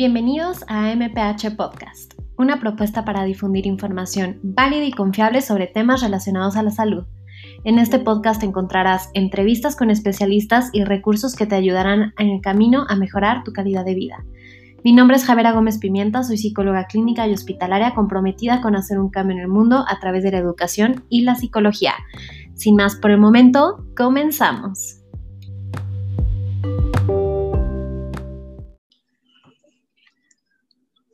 Bienvenidos a MPH Podcast, una propuesta para difundir información válida y confiable sobre temas relacionados a la salud. En este podcast encontrarás entrevistas con especialistas y recursos que te ayudarán en el camino a mejorar tu calidad de vida. Mi nombre es Javera Gómez Pimienta, soy psicóloga clínica y hospitalaria comprometida con hacer un cambio en el mundo a través de la educación y la psicología. Sin más por el momento, comenzamos.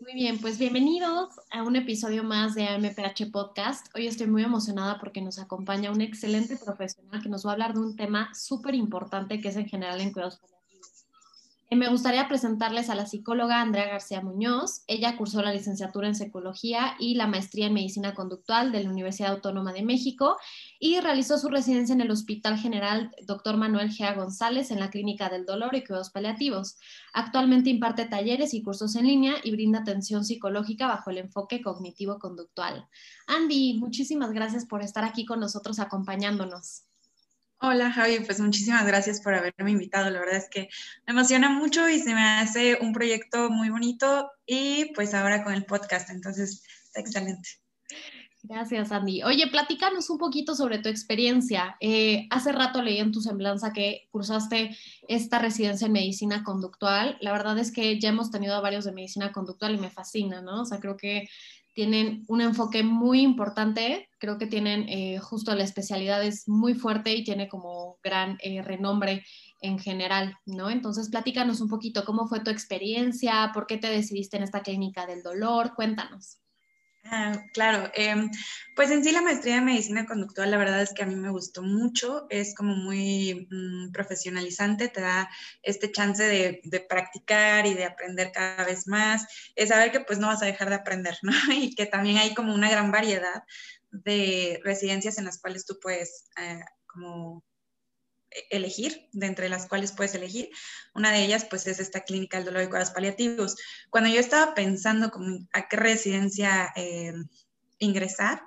Muy bien, pues bienvenidos a un episodio más de AMPH Podcast. Hoy estoy muy emocionada porque nos acompaña un excelente profesional que nos va a hablar de un tema súper importante que es en general en cuidados me gustaría presentarles a la psicóloga Andrea García Muñoz. Ella cursó la licenciatura en psicología y la maestría en medicina conductual de la Universidad Autónoma de México y realizó su residencia en el Hospital General Dr. Manuel Gea González en la Clínica del Dolor y Cuidados Paliativos. Actualmente imparte talleres y cursos en línea y brinda atención psicológica bajo el enfoque cognitivo-conductual. Andy, muchísimas gracias por estar aquí con nosotros acompañándonos. Hola Javi, pues muchísimas gracias por haberme invitado. La verdad es que me emociona mucho y se me hace un proyecto muy bonito y pues ahora con el podcast, entonces está excelente. Gracias, Andy. Oye, platícanos un poquito sobre tu experiencia. Eh, hace rato leí en tu semblanza que cursaste esta residencia en medicina conductual. La verdad es que ya hemos tenido varios de medicina conductual y me fascina, ¿no? O sea, creo que tienen un enfoque muy importante, creo que tienen eh, justo la especialidad es muy fuerte y tiene como gran eh, renombre en general, ¿no? Entonces, platícanos un poquito cómo fue tu experiencia, por qué te decidiste en esta clínica del dolor, cuéntanos. Ah, claro, em, pues en sí la maestría de medicina conductual, la verdad es que a mí me gustó mucho, es como muy mm, profesionalizante, te da este chance de, practicar y de aprender cada vez más, es saber que pues no vas a dejar de aprender, ¿no? Y que también hay como una gran variedad de residencias en las cuales tú puedes eh, como elegir, de entre las cuales puedes elegir. Una de ellas, pues, es esta clínica del dolor y cuidados paliativos. Cuando yo estaba pensando como a qué residencia eh, ingresar,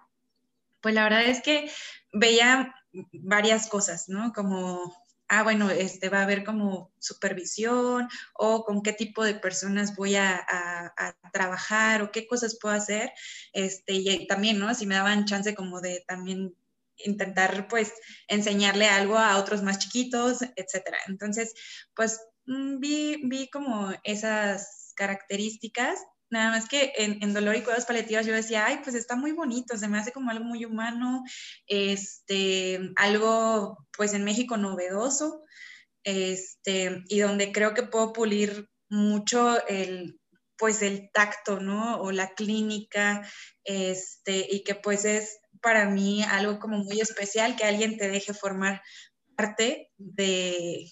pues la verdad es que veía varias cosas, ¿no? Como, ah, bueno, este, va a haber como supervisión o con qué tipo de personas voy a, a, trabajar o qué cosas puedo hacer. Este, y también, ¿no? Si me daban chance como de también intentar pues enseñarle algo a otros más chiquitos, etcétera. Entonces, pues mm, vi, vi como esas características, nada más que en, dolor y cuidados paliativos yo decía, ay, pues está muy bonito, se me hace como algo muy humano, este, algo pues en México novedoso, este, y donde creo que puedo pulir mucho el, pues el tacto, ¿no? O la clínica, este, y que pues es para mí algo como muy especial que alguien te deje formar parte de,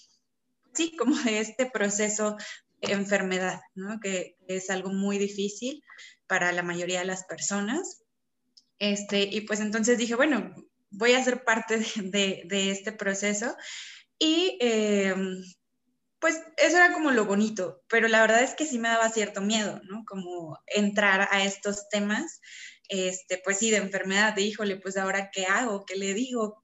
sí, como de este proceso de enfermedad, ¿no? Que es algo muy difícil para la mayoría de las personas. Este, y pues entonces dije, bueno, voy a ser parte de, de, este proceso. Y eh, pues eso era como lo bonito, pero la verdad es que sí me daba cierto miedo, ¿no? Como entrar a estos temas este, pues sí, de enfermedad, de híjole, pues ahora qué hago, qué le digo,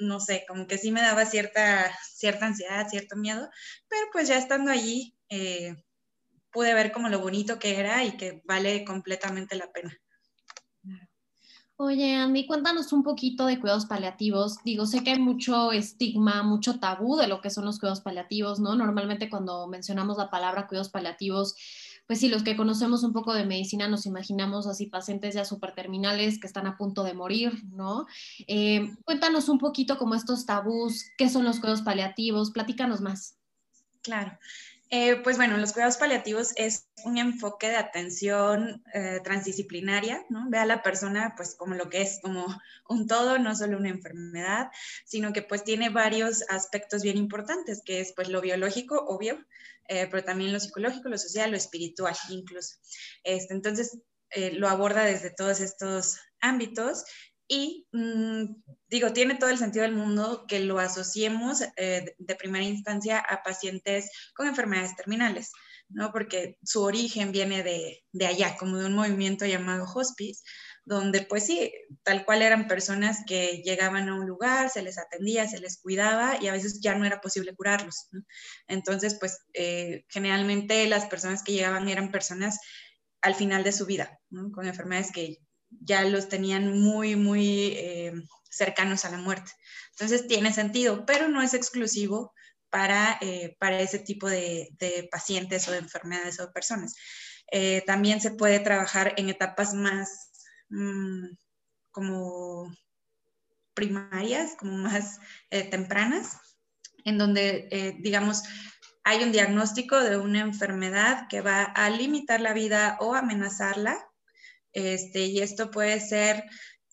no sé, como que sí me daba cierta, cierta ansiedad, cierto miedo, pero pues ya estando allí, eh, pude ver como lo bonito que era y que vale completamente la pena. Oye, Andy, cuéntanos un poquito de cuidados paliativos. Digo, sé que hay mucho estigma, mucho tabú de lo que son los cuidados paliativos, ¿no? Normalmente cuando mencionamos la palabra cuidados paliativos, pues sí, los que conocemos un poco de medicina nos imaginamos así pacientes ya súper terminales que están a punto de morir, ¿no? Eh, cuéntanos un poquito como estos tabús, qué son los cuidados paliativos, platícanos más. Claro. Eh, pues bueno, los cuidados paliativos es un enfoque de atención eh, transdisciplinaria, ¿no? Ve a la persona pues como lo que es, como un todo, no solo una enfermedad, sino que pues tiene varios aspectos bien importantes, que es pues lo biológico, obvio, eh, pero también lo psicológico, lo social, lo espiritual incluso. Este, entonces, lo aborda desde todos estos ámbitos y mm, digo, tiene todo el sentido del mundo que lo asociemos eh, de primera instancia a pacientes con enfermedades terminales, ¿no? Porque su origen viene de, de, allá, como de un movimiento llamado hospice, donde pues sí, tal cual eran personas que llegaban a un lugar, se les atendía, se les cuidaba y a veces ya no era posible curarlos. Entonces, pues eh, generalmente las personas que llegaban eran personas al final de su vida, con enfermedades que ya los tenían muy, muy eh, cercanos a la muerte. Entonces tiene sentido, pero no es exclusivo para, eh, para ese tipo de, pacientes o de enfermedades o personas. Eh, también se puede trabajar en etapas más mm, como primarias, como más tempranas, en donde, digamos, hay un diagnóstico de una enfermedad que va a limitar la vida o amenazarla, este, y esto puede ser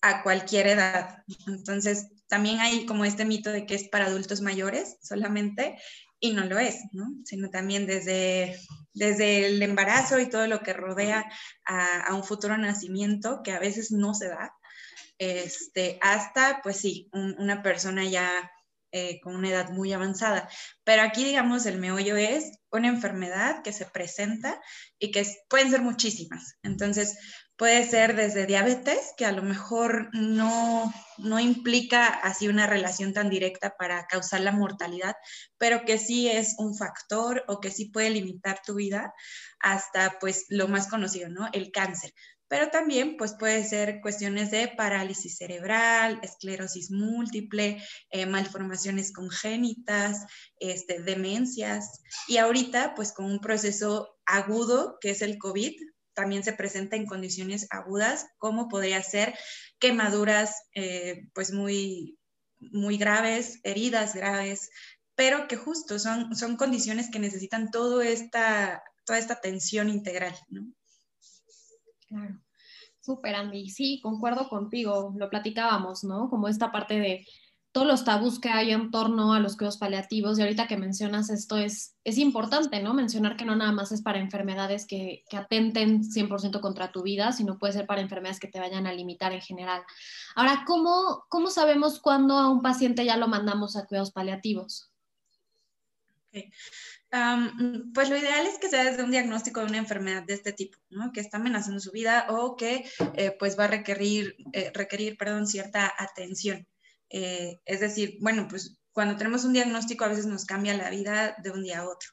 a cualquier edad. Entonces, también hay como este mito de que es para adultos mayores solamente, y no lo es, ¿no? Sino también desde, desde el embarazo y todo lo que rodea a, un futuro nacimiento, que a veces no se da, este, hasta, pues sí, una persona ya eh, con una edad muy avanzada. Pero aquí, digamos, el meollo es una enfermedad que se presenta y que pueden ser muchísimas. Entonces, puede ser desde diabetes, que a lo mejor no, no implica así una relación tan directa para causar la mortalidad, pero que sí es un factor o que sí puede limitar tu vida, hasta pues lo más conocido, ¿no? El cáncer pero también pues puede ser cuestiones de parálisis cerebral, esclerosis múltiple, eh, malformaciones congénitas, este, demencias y ahorita pues con un proceso agudo que es el COVID, también se presenta en condiciones agudas, como podría ser quemaduras eh, pues muy, muy graves, heridas graves, pero que justo son, son condiciones que necesitan todo esta, toda esta atención integral. Claro. Súper, Andy. Sí, concuerdo contigo. Lo platicábamos, ¿no? Como esta parte de todos los tabús que hay en torno a los cuidados paliativos. Y ahorita que mencionas esto, es, es importante, ¿no? Mencionar que no nada más es para enfermedades que, que atenten 100% contra tu vida, sino puede ser para enfermedades que te vayan a limitar en general. Ahora, ¿cómo, cómo sabemos cuándo a un paciente ya lo mandamos a cuidados paliativos? Pues lo ideal es que sea desde un diagnóstico de una enfermedad de este tipo, ¿no? que está amenazando su vida o que eh, pues va a requerir, eh, requerir perdón, cierta atención. Eh, es decir, bueno, pues cuando tenemos un diagnóstico a veces nos cambia la vida de un día a otro.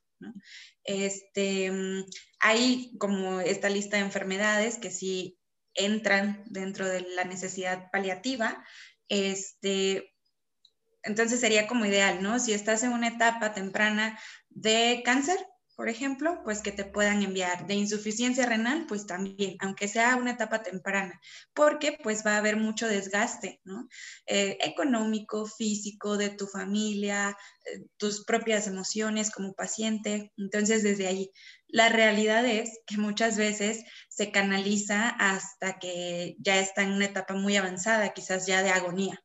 Este, mm, hay como esta lista de enfermedades que sí entran dentro de la necesidad paliativa. Este, entonces sería como ideal, ¿no? Si estás en una etapa temprana de cáncer, por ejemplo, pues que te puedan enviar. De insuficiencia renal, pues también, aunque sea una etapa temprana, porque pues va a haber mucho desgaste, ¿no? Eh, económico, físico, de tu familia, eh, tus propias emociones como paciente. Entonces, desde ahí, la realidad es que muchas veces se canaliza hasta que ya está en una etapa muy avanzada, quizás ya de agonía.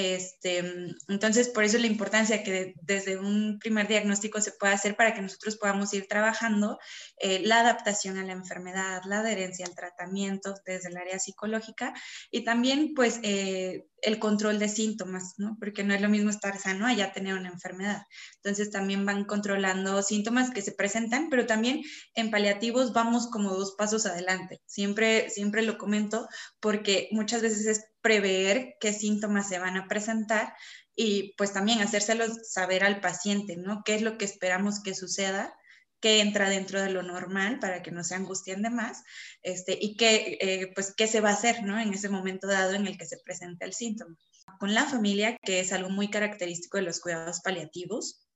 Este, entonces, por eso la importancia que desde un primer diagnóstico se pueda hacer para que nosotros podamos ir trabajando eh, la adaptación a la enfermedad, la adherencia al tratamiento desde el área psicológica y también, pues, eh, el control de síntomas, ¿no? Porque no es lo mismo estar sano a ya tener una enfermedad. Entonces también van controlando síntomas que se presentan, pero también en paliativos vamos como dos pasos adelante. Siempre, siempre lo comento porque muchas veces es prever qué síntomas se van a presentar y pues también hacérselos saber al paciente, ¿no? ¿Qué es lo que esperamos que suceda? qué entra dentro de lo normal para que no se angustien de más, este, y qué, eh, pues, qué se va a hacer ¿no? en ese momento dado en el que se presenta el síntoma. Con la familia, que es algo muy característico de los cuidados paliativos,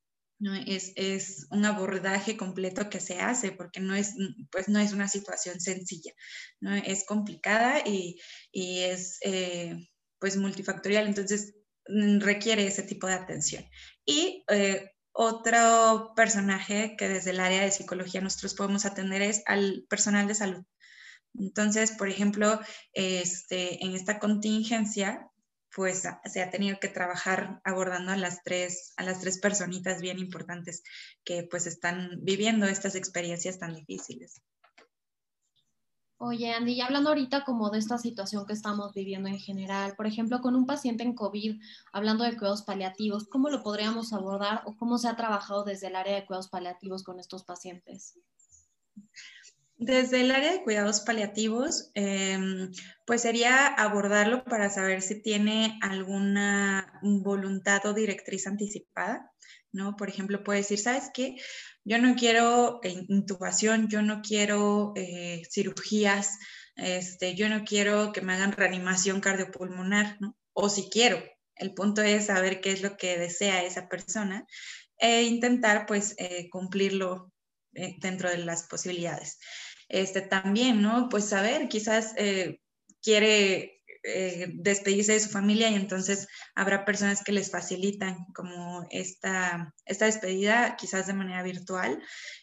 ¿no? Es, es, un abordaje completo que se hace porque no es, pues no es una situación sencilla, ¿no? es complicada y, y es eh, pues multifactorial, entonces mm, requiere ese tipo de atención. Y eh, otro personaje que desde el área de psicología nosotros podemos atender es al personal de salud. Entonces, por ejemplo, este, en esta contingencia, pues se ha tenido que trabajar abordando a las tres, a las tres personitas bien importantes que pues están viviendo estas experiencias tan difíciles. Oye, Andy, y hablando ahorita como de esta situación que estamos viviendo en general, por ejemplo, con un paciente en COVID, hablando de cuidados paliativos, ¿cómo lo podríamos abordar o cómo se ha trabajado desde el área de cuidados paliativos con estos pacientes? Desde el área de cuidados paliativos, em, pues sería abordarlo para saber si tiene alguna voluntad o directriz anticipada, ¿no? Por ejemplo, puede decir, ¿sabes qué? Yo no quiero eh, intubación, yo no quiero eh, cirugías, este, yo no quiero que me hagan reanimación cardiopulmonar. O si quiero. El punto es saber qué es lo que desea esa persona e intentar, pues, eh, cumplirlo dentro de las posibilidades este, también, ¿no? Pues saber, quizás eh, quiere eh, despedirse de su familia y entonces habrá personas que les facilitan como esta, esta despedida, quizás de manera virtual,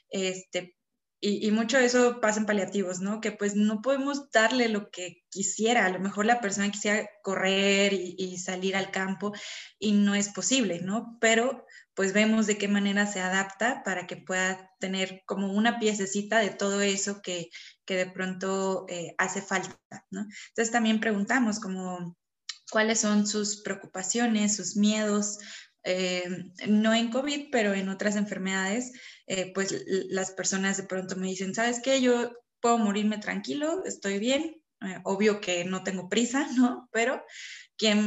este, y, mucho de eso pasa en paliativos, ¿no? Que pues no podemos darle lo que quisiera. A lo mejor la persona quisiera correr y, y, salir al campo y no es posible, ¿no? Pero pues vemos de qué manera se adapta para que pueda tener como una piececita de todo eso que, que de pronto eh, hace falta. Entonces también preguntamos como cuáles son sus preocupaciones, sus miedos, eh, no en COVID, pero en otras enfermedades, eh, pues las personas de pronto me dicen, ¿sabes qué? Yo puedo morirme tranquilo, estoy bien, obvio que no tengo prisa, ¿no? Pero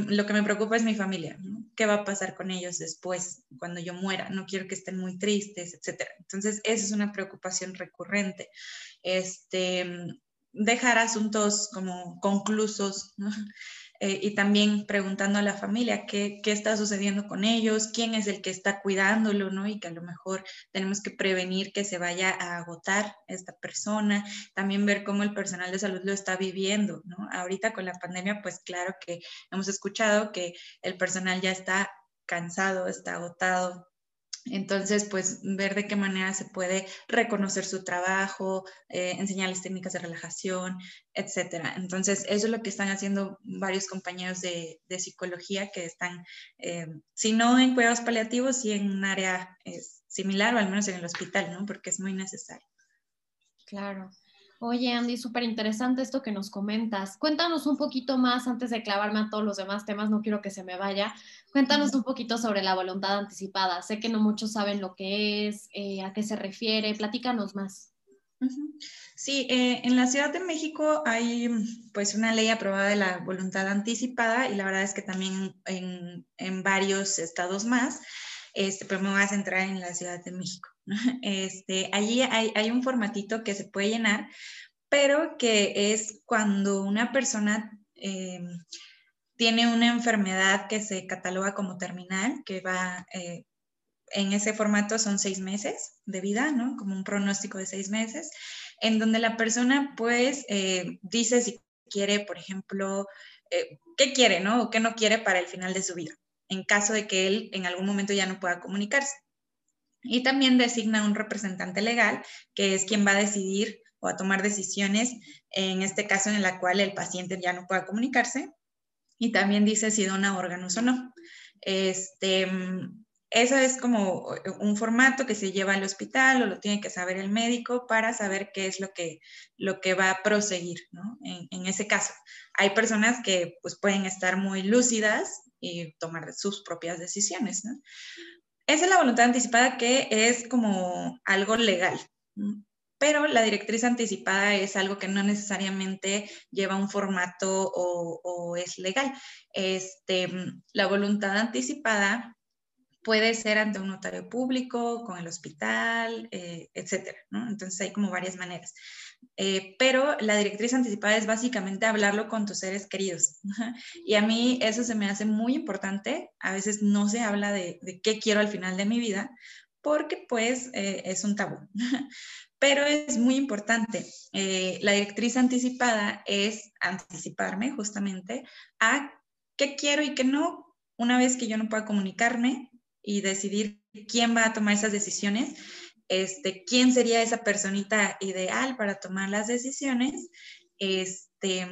lo que me preocupa es mi familia, ¿Qué va a pasar con ellos después, cuando yo muera? No quiero que estén muy tristes, etc. Entonces, esa es una preocupación recurrente. Este, dejar asuntos como conclusos, ¿no? Eh, y también preguntando a la familia qué, qué, está sucediendo con ellos, quién es el que está cuidándolo, ¿no? Y que a lo mejor tenemos que prevenir que se vaya a agotar esta persona, también ver cómo el personal de salud lo está viviendo, ¿no? Ahorita con la pandemia, pues claro que hemos escuchado que el personal ya está cansado, está agotado, entonces, pues ver de qué manera se puede reconocer su trabajo, eh, enseñarles técnicas de relajación, etcétera. Entonces, eso es lo que están haciendo varios compañeros de, psicología que están, eh, si no en cuidados paliativos, sí en un área eh, similar o al menos en el hospital, ¿no? Porque es muy necesario. Claro. Oye, Andy, súper interesante esto que nos comentas. Cuéntanos un poquito más antes de clavarme a todos los demás temas, no quiero que se me vaya. Cuéntanos un poquito sobre la voluntad anticipada. Sé que no muchos saben lo que es, eh, a qué se refiere. Platícanos más. Sí, eh, en la Ciudad de México hay pues una ley aprobada de la voluntad anticipada y la verdad es que también en, en varios estados más, este, pero me voy a centrar en la Ciudad de México. Este, allí hay, un formatito que se puede llenar, pero que es cuando una persona eh, tiene una enfermedad que se cataloga como terminal, que va, eh, en ese formato son seis meses de vida, ¿no? Como un pronóstico de seis meses, en donde la persona pues eh, dice si quiere, por ejemplo, qué quiere, ¿no? O qué no quiere para el final de su vida, en caso de que él en algún momento ya no pueda comunicarse. Y también designa un representante legal, que es quien va a decidir o a tomar decisiones en este caso en la cual el paciente ya no pueda comunicarse. Y también dice si dona órganos o no. Este, eso es como un formato que se lleva al hospital o lo tiene que saber el médico para saber qué es lo que, lo que va a proseguir, ¿no? En, ese caso. Hay personas que pues, pueden estar muy lúcidas y tomar sus propias decisiones, ¿no? Esa es la voluntad anticipada que es como algo legal, pero la directriz anticipada es algo que no necesariamente lleva un formato o, es legal. Este, la voluntad anticipada puede ser ante un notario público, con el hospital, eh, etcétera. Entonces hay como varias maneras. Eh, pero la directriz anticipada es básicamente hablarlo con tus seres queridos. y a mí eso se me hace muy importante. A veces no se habla de, qué quiero al final de mi vida porque pues eh, es un tabú. pero es muy importante. Eh, la directriz anticipada es anticiparme justamente a qué quiero y qué no una vez que yo no pueda comunicarme y decidir quién va a tomar esas decisiones este, quién sería esa personita ideal para tomar las decisiones, este,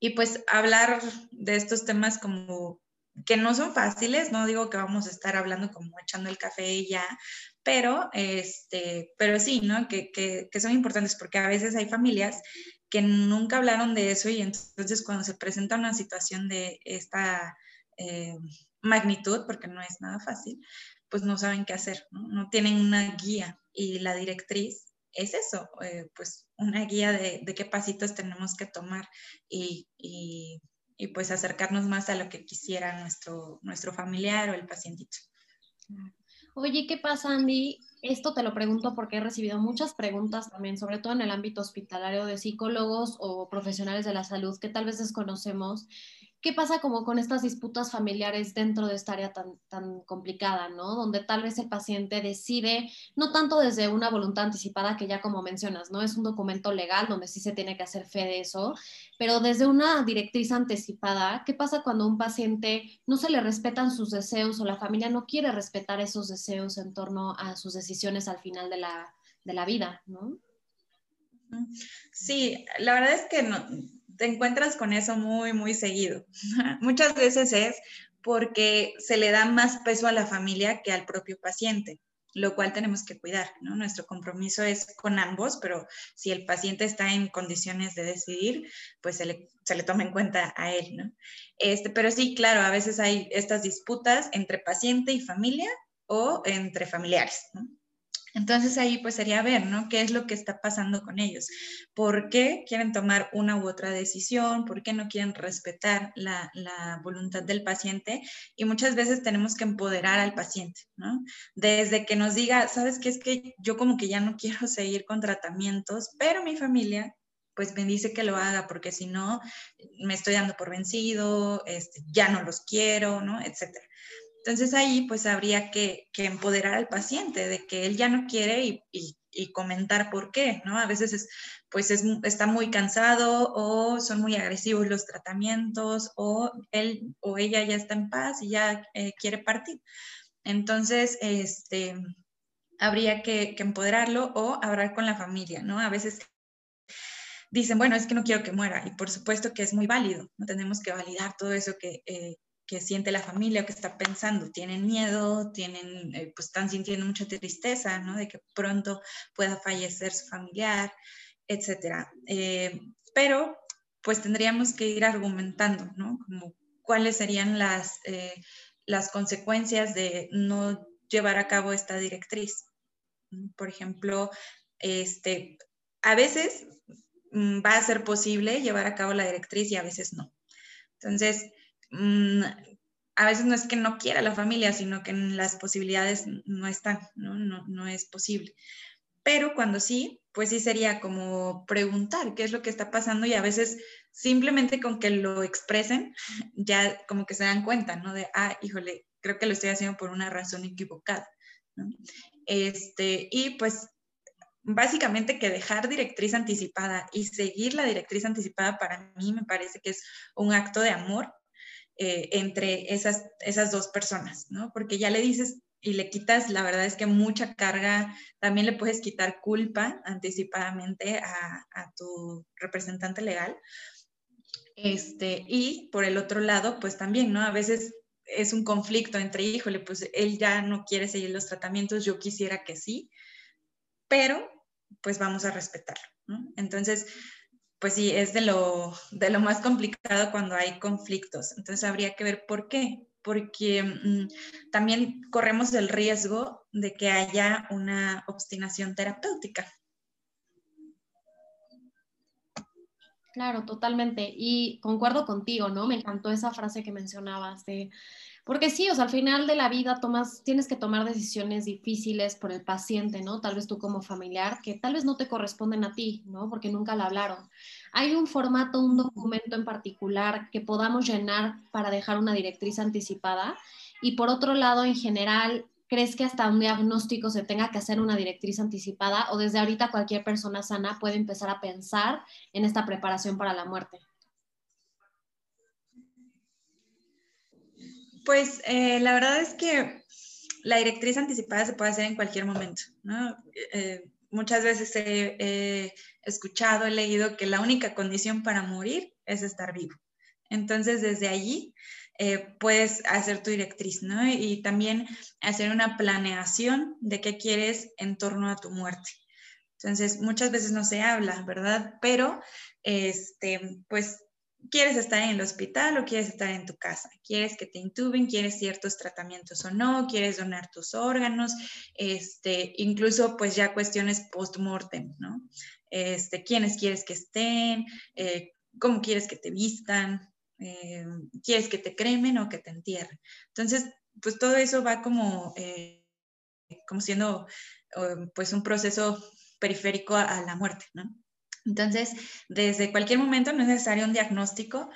y pues hablar de estos temas como que no son fáciles, no digo que vamos a estar hablando como echando el café y ya, pero, este, pero sí, ¿no? Que, que, que son importantes porque a veces hay familias que nunca hablaron de eso y entonces cuando se presenta una situación de esta eh, magnitud, porque no es nada fácil, pues no saben qué hacer, ¿no? tienen una guía y la directriz es eso, eh, pues una guía de, qué pasitos tenemos que tomar y, pues acercarnos más a lo que quisiera nuestro, nuestro familiar o el pacientito. Oye, ¿qué pasa, Andy? Esto te lo pregunto porque he recibido muchas preguntas también, sobre todo en el ámbito hospitalario de psicólogos o profesionales de la salud que tal vez desconocemos ¿qué pasa como con estas disputas familiares dentro de esta área tan, tan complicada, ¿no? Donde tal vez el paciente decide, no tanto desde una voluntad anticipada, que ya como mencionas, ¿no? Es un documento legal donde sí se tiene que hacer fe de eso, pero desde una directriz anticipada, ¿qué pasa cuando un paciente no se le respetan sus deseos o la familia no quiere respetar esos deseos en torno a sus decisiones al final de la, de la vida, ¿no? Sí, la verdad es que no, te encuentras con eso muy, muy seguido. Muchas veces es porque se le da más peso a la familia que al propio paciente, lo cual tenemos que cuidar, ¿no? Nuestro compromiso es con ambos, pero si el paciente está en condiciones de decidir, pues se le, se le toma en cuenta a él, ¿no? Este, pero sí, claro, a veces hay estas disputas entre paciente y familia o entre familiares, ¿no? Entonces ahí pues sería ver, ¿no? ¿Qué es lo que está pasando con ellos? ¿Por qué quieren tomar una u otra decisión? ¿Por qué no quieren respetar la, voluntad del paciente? Y muchas veces tenemos que empoderar al paciente, ¿no? Desde que nos diga, ¿sabes qué? Es que yo como que ya no quiero seguir con tratamientos, pero mi familia pues me dice que lo haga porque si no me estoy dando por vencido, este, ya no los quiero, ¿no? Etcétera. Entonces ahí pues habría que, empoderar al paciente de que él ya no quiere y, comentar por qué, ¿no? A veces es, pues está muy cansado o son muy agresivos los tratamientos o él o ella ya está en paz y ya eh, quiere partir. Entonces, este, habría que, empoderarlo o hablar con la familia, ¿no? A veces dicen, bueno, es que no quiero que muera y por supuesto que es muy válido, no tenemos que validar todo eso que, eh, que siente la familia o que está pensando. Tienen miedo, tienen, eh, pues están sintiendo mucha tristeza, ¿no? De que pronto pueda fallecer su familiar, etcétera. Eh, pero, pues tendríamos que ir argumentando, ¿no? Como cuáles serían las, eh, las consecuencias de no llevar a cabo esta directriz. Por ejemplo, este, a veces mm, va a ser posible llevar a cabo la directriz y a veces no. Entonces, Mm, a veces no es que no quiera la familia, sino que las posibilidades no están, ¿no? No, no es posible. Pero cuando sí, pues sí sería como preguntar qué es lo que está pasando y a veces simplemente con que lo expresen, ya como que se dan cuenta, ¿no? De, ah, híjole, creo que lo estoy haciendo por una razón equivocada. Este, y pues básicamente que dejar directriz anticipada y seguir la directriz anticipada para mí me parece que es un acto de amor eh, entre esas, esas dos personas, ¿no? Porque ya le dices y le quitas, la verdad es que mucha carga, también le puedes quitar culpa anticipadamente a, tu representante legal. Este, y por el otro lado, pues también, ¿no? A veces es un conflicto entre, híjole, pues él ya no quiere seguir los tratamientos, yo quisiera que sí, pero pues vamos a respetarlo, ¿no? Entonces, pues sí, es de lo, de lo más complicado cuando hay conflictos. Entonces habría que ver por qué. Porque mm, también corremos el riesgo de que haya una obstinación terapéutica. Claro, totalmente. Y concuerdo contigo, ¿no? Me encantó esa frase que mencionabas de porque sí, o sea, al final de la vida tomas, tienes que tomar decisiones difíciles por el paciente, ¿no? Tal vez tú como familiar, que tal vez no te corresponden a ti, ¿no? Porque nunca la hablaron. ¿Hay un formato, un documento en particular que podamos llenar para dejar una directriz anticipada? Y por otro lado, en general, ¿crees que hasta un diagnóstico se tenga que hacer una directriz anticipada o desde ahorita cualquier persona sana puede empezar a pensar en esta preparación para la muerte? Pues eh, la verdad es que la directriz anticipada se puede hacer en cualquier momento, ¿no? Eh, muchas veces he, escuchado, he leído que la única condición para morir es estar vivo. Entonces, desde allí eh, puedes hacer tu directriz, ¿no? Y también hacer una planeación de qué quieres en torno a tu muerte. Entonces, muchas veces no se habla, ¿verdad? Pero, este, pues ¿Quieres estar en el hospital o quieres estar en tu casa? ¿Quieres que te intuben? ¿Quieres ciertos tratamientos o no? ¿Quieres donar tus órganos? Este, incluso pues ya cuestiones post-mortem, ¿no? Este, ¿Quiénes quieres que estén? Eh, ¿Cómo quieres que te vistan? Eh, ¿Quieres que te cremen o que te entierren? Entonces, pues todo eso va como, eh, como siendo pues un proceso periférico a la muerte, ¿no? Entonces, desde cualquier momento no es necesario un diagnóstico.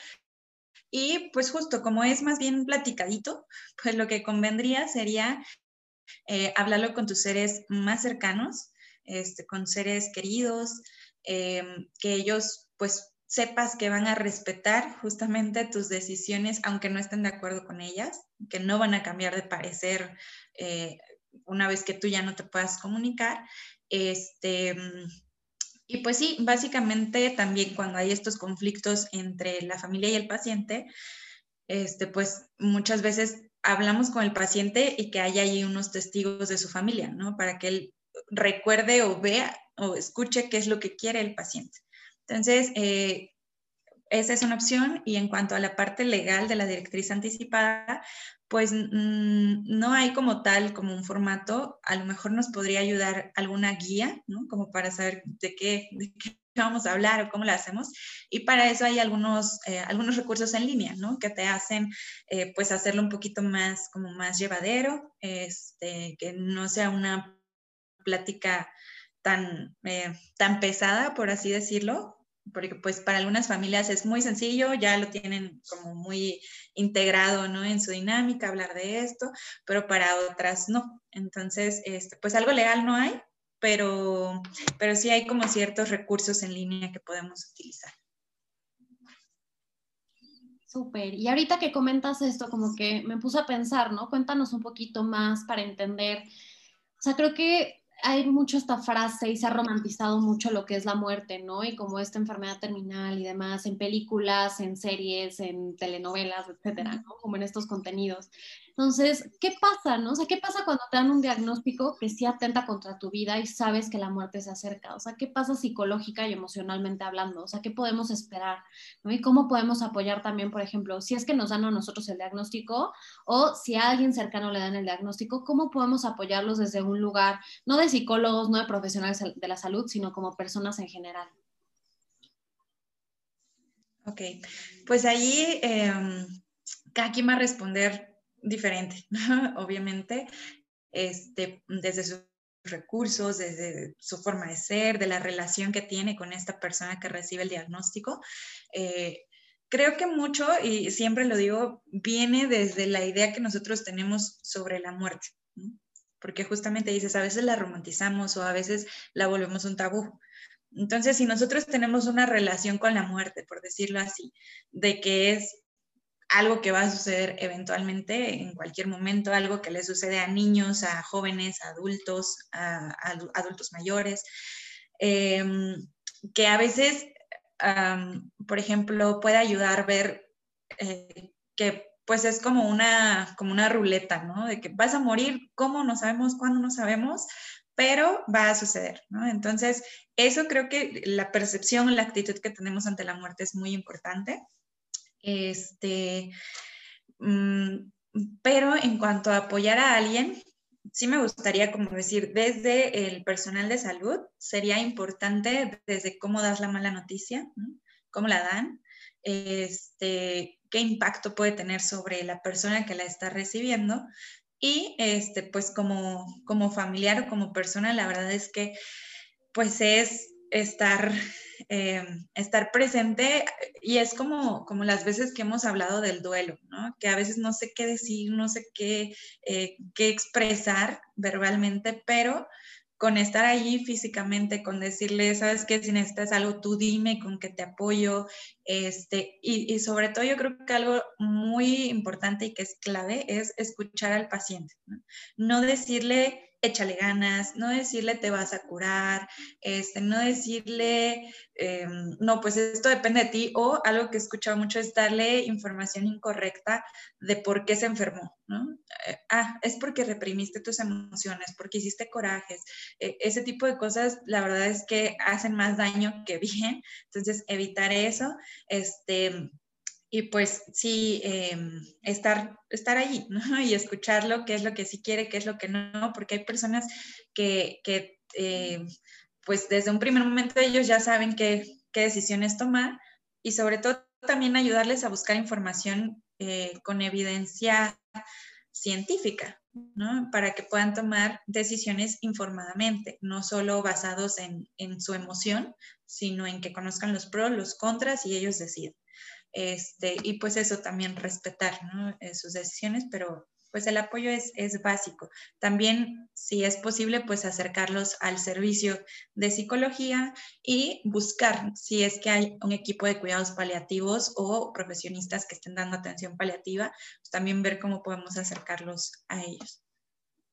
Y pues justo como es más bien platicadito, pues lo que convendría sería eh, hablarlo con tus seres más cercanos, este, con seres queridos, em, que ellos pues sepas que van a respetar justamente tus decisiones, aunque no estén de acuerdo con ellas, que no van a cambiar de parecer eh, una vez que tú ya no te puedas comunicar. Este, y pues sí, básicamente también cuando hay estos conflictos entre la familia y el paciente, este, pues muchas veces hablamos con el paciente y que haya ahí unos testigos de su familia, ¿no? Para que él recuerde o vea o escuche qué es lo que quiere el paciente. Entonces, eh, esa es una opción y en cuanto a la parte legal de la directriz anticipada, pues mm, no hay como tal, como un formato, a lo mejor nos podría ayudar alguna guía, ¿no? Como para saber de qué, vamos a hablar o cómo lo hacemos. Y para eso hay algunos, eh, algunos recursos en línea, ¿no? Que te hacen, eh, pues, hacerlo un poquito más, como más llevadero, este, que no sea una plática tan, eh, tan pesada, por así decirlo, porque pues para algunas familias es muy sencillo, ya lo tienen como muy integrado, ¿no? En su dinámica, hablar de esto, pero para otras no. Entonces, este, pues algo legal no hay, pero, pero sí hay como ciertos recursos en línea que podemos utilizar. Súper. Y ahorita que comentas esto, como que me puse a pensar, ¿no? Cuéntanos un poquito más para entender. O sea, creo que hay mucho esta frase y se ha romantizado mucho lo que es la muerte, ¿no? Y como esta enfermedad terminal y demás, en películas, en series, en telenovelas, etcétera, ¿no? Como en estos contenidos. Entonces, ¿qué pasa, no? O sea, ¿qué pasa cuando te dan un diagnóstico que sí atenta contra tu vida y sabes que la muerte se acerca? O sea, ¿qué pasa psicológica y emocionalmente hablando? O sea, ¿qué podemos esperar? Y cómo podemos apoyar también, por ejemplo, si es que nos dan a nosotros el diagnóstico o si a alguien cercano le dan el diagnóstico, ¿cómo podemos apoyarlos desde un lugar, no de psicólogos, no de profesionales de la salud, sino como personas en general? Ok, pues ahí eh, cada va a responder diferente, obviamente, este, desde sus recursos, desde su forma de ser, de la relación que tiene con esta persona que recibe el diagnóstico. Eh, creo que mucho, y siempre lo digo, viene desde la idea que nosotros tenemos sobre la muerte, porque justamente dices, a veces la romantizamos o a veces la volvemos un tabú. Entonces, si nosotros tenemos una relación con la muerte, por decirlo así, de que es algo que va a suceder eventualmente en cualquier momento, algo que le sucede a niños, a jóvenes, a adultos, a, adultos mayores, em, que a veces, por ejemplo, puede ayudar a ver eh, que pues es como una, como una ruleta, ¿no? De que vas a morir, ¿cómo? No sabemos, ¿cuándo? No sabemos, pero va a suceder, ¿no? Entonces, eso creo que la percepción, la actitud que tenemos ante la muerte es muy importante. Este, mm, pero en cuanto a apoyar a alguien, sí me gustaría como decir, desde el personal de salud, sería importante desde cómo das la mala noticia, cómo la dan, este, qué impacto puede tener sobre la persona que la está recibiendo. Y este, pues como, como familiar o como persona, la verdad es que pues es estar, eh, estar presente y es como, como las veces que hemos hablado del duelo, ¿no? que a veces no sé qué decir, no sé qué, eh, qué expresar verbalmente, pero con estar allí físicamente, con decirle, sabes qué, si necesitas algo, tú dime con qué te apoyo, este, y, y, sobre todo yo creo que algo muy importante y que es clave es escuchar al paciente, no decirle échale ganas, no decirle te vas a curar, este, no decirle, em, no, pues esto depende de ti, o algo que he escuchado mucho es darle información incorrecta de por qué se enfermó, ¿no? Eh, ah, es porque reprimiste tus emociones, porque hiciste corajes, e, ese tipo de cosas, la verdad es que hacen más daño que bien, entonces evitar eso. Este, y pues sí, em, estar, estar allí, ¿no? Y escucharlo, qué es lo que sí quiere, qué es lo que no, porque hay personas que, eh, pues desde un primer momento ellos ya saben qué, qué decisiones tomar y sobre todo también ayudarles a buscar información eh, con evidencia científica, ¿no? Para que puedan tomar decisiones informadamente, no solo basados en, en su emoción, sino en que conozcan los pros, los contras y ellos deciden. Este, y pues eso también respetar eh, sus decisiones, pero pues el apoyo es, es, básico. También, si es posible, pues acercarlos al servicio de psicología y buscar si es que hay un equipo de cuidados paliativos o profesionistas que estén dando atención paliativa, pues también ver cómo podemos acercarlos a ellos.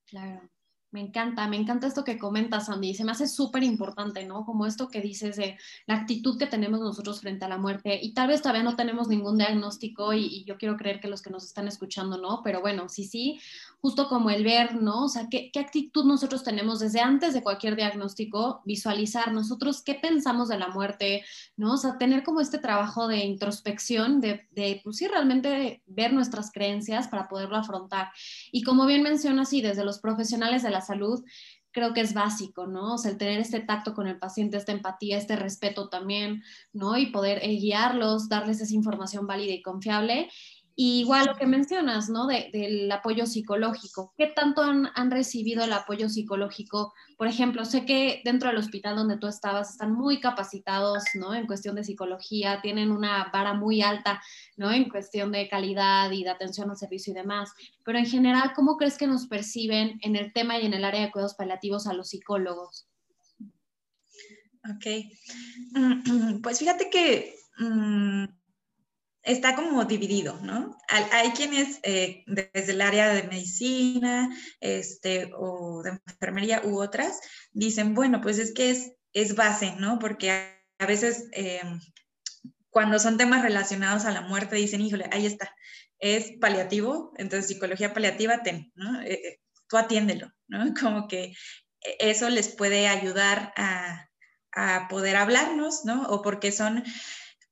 Claro. Me encanta, me encanta esto que comentas, Andy. Se me hace súper importante, ¿no? Como esto que dices de la actitud que tenemos nosotros frente a la muerte. Y tal vez todavía no tenemos ningún diagnóstico y, yo quiero creer que los que nos están escuchando, ¿no? Pero bueno, sí, sí, justo como el ver, ¿no? O sea, ¿qué, actitud nosotros tenemos desde antes de cualquier diagnóstico? Visualizar nosotros qué pensamos de la muerte, ¿no? O sea, tener como este trabajo de introspección, de, de pues sí, realmente ver nuestras creencias para poderlo afrontar. Y como bien mencionas, sí, desde los profesionales de la salud, creo que es básico, ¿no? O sea, el tener este tacto con el paciente, esta empatía, este respeto también, ¿no? Y poder eh, guiarlos, darles esa información válida y confiable igual lo que mencionas, ¿no? del apoyo psicológico. ¿Qué tanto han, recibido el apoyo psicológico? Por ejemplo, sé que dentro del hospital donde tú estabas están muy capacitados, ¿no? En cuestión de psicología, tienen una vara muy alta, ¿no? En cuestión de calidad y de atención al servicio y demás. Pero en general, ¿cómo crees que nos perciben en el tema y en el área de cuidados paliativos a los psicólogos? Ok. Pues fíjate que... Mm, está como dividido, ¿no? Hay quienes eh, desde el área de medicina este, o de enfermería u otras dicen, bueno, pues es que es, es base, ¿no? Porque a, veces eh, cuando son temas relacionados a la muerte dicen, híjole, ahí está, es paliativo, entonces psicología paliativa, ten, ¿no? Eh, tú atiéndelo, ¿no? Como que eso les puede ayudar a, a poder hablarnos, ¿no? O porque son,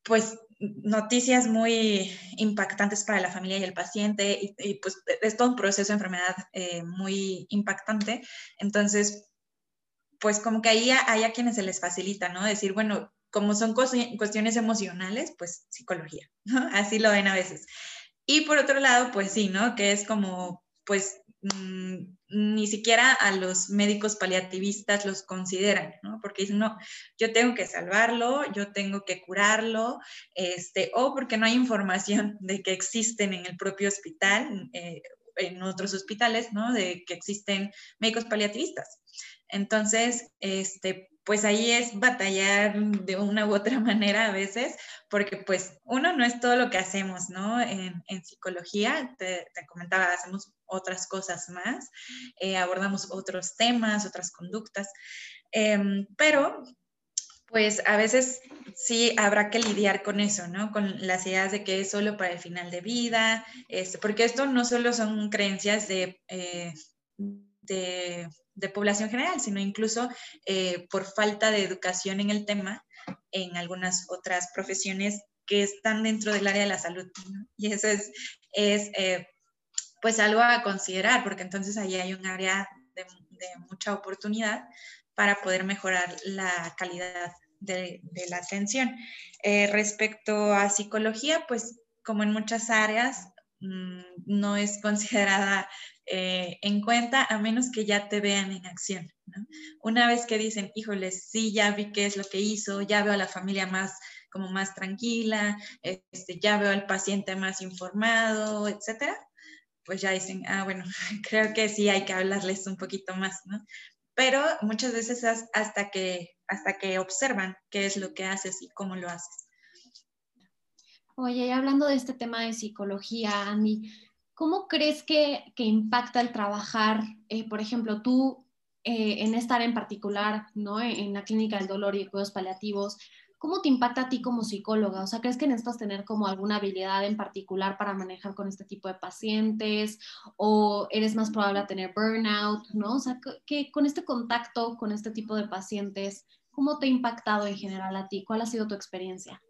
pues, noticias muy impactantes para la familia y el paciente y, pues es todo un proceso de enfermedad eh, muy impactante. Entonces, pues como que ahí hay a quienes se les facilita, ¿no? Decir, bueno, como son cuestiones emocionales, pues psicología, ¿no? Así lo ven a veces. Y por otro lado, pues sí, ¿no? Que es como, pues Mm, ni siquiera a los médicos paliativistas los consideran, ¿no? Porque dicen, no, yo tengo que salvarlo, yo tengo que curarlo, este, o porque no hay información de que existen en el propio hospital, eh, en otros hospitales, ¿no? De que existen médicos paliativistas. Entonces, este, pues ahí es batallar de una u otra manera a veces, porque pues uno no es todo lo que hacemos, ¿no? En, psicología, te, comentaba, hacemos otras cosas más, eh, abordamos otros temas, otras conductas, em, pero pues a veces sí habrá que lidiar con eso, ¿no? Con las ideas de que es solo para el final de vida, este, porque esto no solo son creencias de, eh, de población general, sino incluso eh, por falta de educación en el tema en algunas otras profesiones que están dentro del área de la salud. Y eso es, es eh, pues algo a considerar, porque entonces ahí hay un área de, mucha oportunidad para poder mejorar la calidad de, la atención. Eh, respecto a psicología, pues como en muchas áreas, mm, no es considerada eh, en cuenta a menos que ya te vean en acción. Una vez que dicen, híjole, sí, ya vi qué es lo que hizo, ya veo a la familia más como más tranquila, este, ya veo al paciente más informado, etcétera, pues ya dicen, ah, bueno, creo que sí hay que hablarles un poquito más, ¿no? Pero muchas veces hasta que, hasta que observan qué es lo que haces y cómo lo haces. Oye, y hablando de este tema de psicología, Andy, ¿Cómo crees que, impacta el trabajar, eh, por ejemplo, tú eh, en esta área en particular, ¿no? En la clínica del dolor y cuidados paliativos, ¿cómo te impacta a ti como psicóloga? O sea, ¿crees que necesitas tener como alguna habilidad en particular para manejar con este tipo de pacientes? ¿O eres más probable a tener burnout, ¿no? O sea, que con este contacto con este tipo de pacientes, ¿cómo te ha impactado en general a ti? ¿Cuál ha sido tu experiencia?